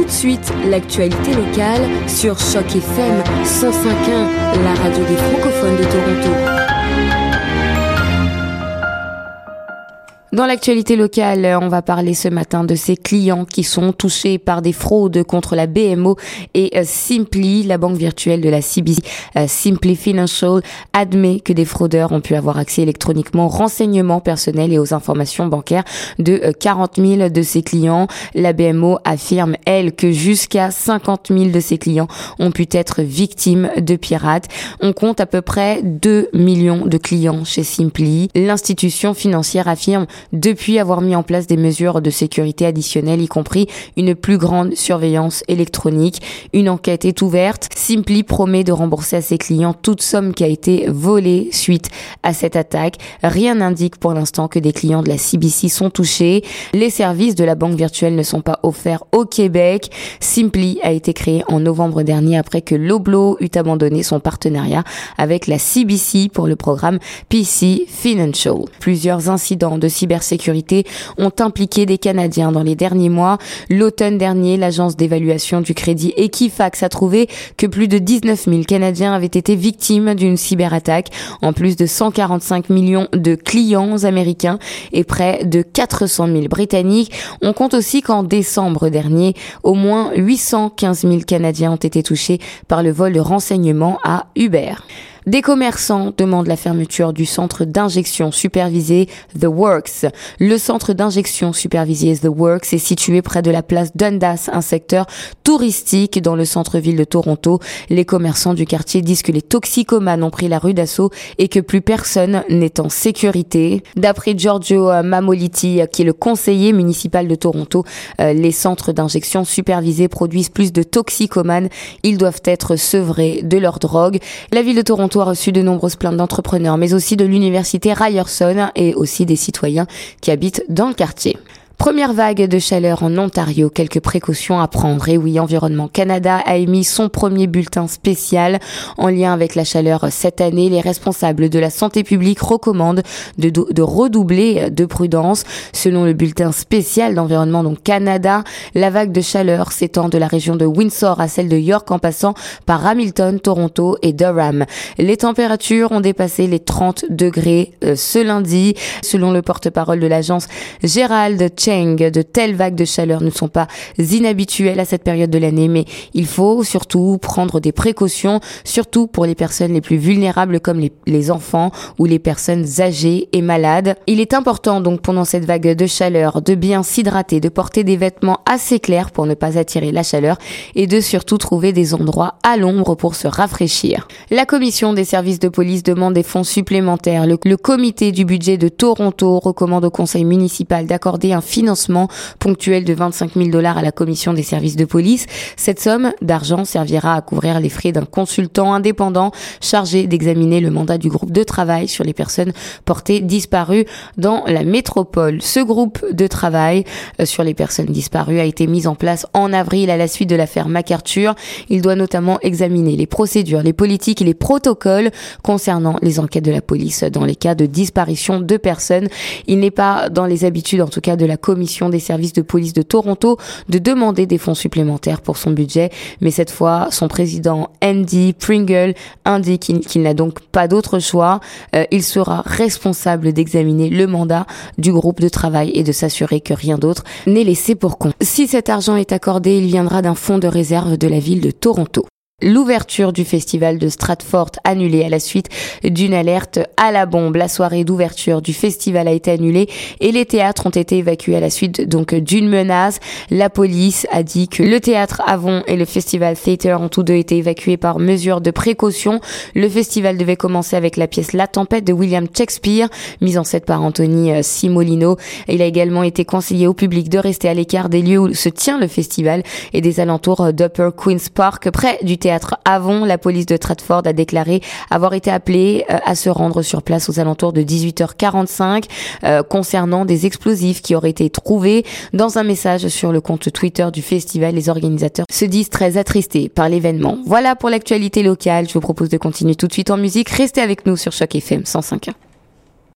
tout de suite l'actualité locale sur Choc FM 105.1, la radio des francophones de Toronto. Dans l'actualité locale, on va parler ce matin de ces clients qui sont touchés par des fraudes contre la BMO et euh, Simply, la banque virtuelle de la CBC. Euh, Simply Financial admet que des fraudeurs ont pu avoir accès électroniquement aux renseignements personnels et aux informations bancaires de 40 euh, 000 de ses clients. La BMO affirme, elle, que jusqu'à 50 000 de ses clients ont pu être victimes de pirates. On compte à peu près 2 millions de clients chez Simply. L'institution financière affirme depuis avoir mis en place des mesures de sécurité additionnelles, y compris une plus grande surveillance électronique. Une enquête est ouverte. Simply promet de rembourser à ses clients toute somme qui a été volée suite à cette attaque. Rien n'indique pour l'instant que des clients de la CBC sont touchés. Les services de la banque virtuelle ne sont pas offerts au Québec. Simply a été créé en novembre dernier après que Loblo eut abandonné son partenariat avec la CBC pour le programme PC Financial. Plusieurs incidents de cyber cybersécurité ont impliqué des Canadiens dans les derniers mois. L'automne dernier, l'agence d'évaluation du crédit Equifax a trouvé que plus de 19 000 Canadiens avaient été victimes d'une cyberattaque, en plus de 145 millions de clients américains et près de 400 000 Britanniques. On compte aussi qu'en décembre dernier, au moins 815 000 Canadiens ont été touchés par le vol de renseignements à Uber. Des commerçants demandent la fermeture du centre d'injection supervisé The Works. Le centre d'injection supervisé The Works est situé près de la place Dundas, un secteur touristique dans le centre-ville de Toronto. Les commerçants du quartier disent que les toxicomanes ont pris la rue d'assaut et que plus personne n'est en sécurité. D'après Giorgio Mamoliti, qui est le conseiller municipal de Toronto, euh, les centres d'injection supervisés produisent plus de toxicomanes. Ils doivent être sevrés de leur drogue. La ville de Toronto reçu de nombreuses plaintes d'entrepreneurs, mais aussi de l'université Ryerson et aussi des citoyens qui habitent dans le quartier. Première vague de chaleur en Ontario, quelques précautions à prendre. Et oui, Environnement Canada a émis son premier bulletin spécial en lien avec la chaleur cette année. Les responsables de la santé publique recommandent de, redoubler de prudence. Selon le bulletin spécial d'Environnement donc Canada, la vague de chaleur s'étend de la région de Windsor à celle de York en passant par Hamilton, Toronto et Durham. Les températures ont dépassé les 30 degrés euh, ce lundi. Selon le porte-parole de l'agence Gérald de telles vagues de chaleur ne sont pas inhabituelles à cette période de l'année, mais il faut surtout prendre des précautions, surtout pour les personnes les plus vulnérables comme les, enfants ou les personnes âgées et malades. Il est important donc pendant cette vague de chaleur de bien s'hydrater, de porter des vêtements assez clairs pour ne pas attirer la chaleur et de surtout trouver des endroits à l'ombre pour se rafraîchir. La commission des services de police demande des fonds supplémentaires. Le, le comité du budget de Toronto recommande au conseil municipal d'accorder un financement ponctuel de 25 000 dollars à la commission des services de police. Cette somme d'argent servira à couvrir les frais d'un consultant indépendant chargé d'examiner le mandat du groupe de travail sur les personnes portées disparues dans la métropole. Ce groupe de travail euh, sur les personnes disparues a été mis en place en avril à la suite de l'affaire MacArthur. Il doit notamment examiner les procédures, les politiques et les protocoles concernant les enquêtes de la police dans les cas de disparition de personnes. Il n'est pas dans les habitudes, en tout cas, de la commission des services de police de Toronto de demander des fonds supplémentaires pour son budget, mais cette fois, son président Andy Pringle indique qu'il n'a donc pas d'autre choix. Euh, il sera responsable d'examiner le mandat du groupe de travail et de s'assurer que rien d'autre n'est laissé pour compte. Si cet argent est accordé, il viendra d'un fonds de réserve de la ville de Toronto. L'ouverture du festival de Stratford annulée à la suite d'une alerte à la bombe. La soirée d'ouverture du festival a été annulée et les théâtres ont été évacués à la suite donc d'une menace. La police a dit que le théâtre Avon et le festival Theater ont tous deux été évacués par mesure de précaution. Le festival devait commencer avec la pièce La Tempête de William Shakespeare, mise en scène par Anthony euh, Simolino. Il a également été conseillé au public de rester à l'écart des lieux où se tient le festival et des alentours d'Upper Queen's Park, près du théâtre Avon, la police de Stratford a déclaré avoir été appelée euh, à se rendre sur place aux alentours de 18h45 euh, concernant des explosifs qui auraient été trouvés. Dans un message sur le compte Twitter du festival, les organisateurs se disent très attristés par l'événement. Voilà pour l'actualité locale. Je vous propose de continuer tout de suite en musique. Restez avec nous sur Choc FM 105.1.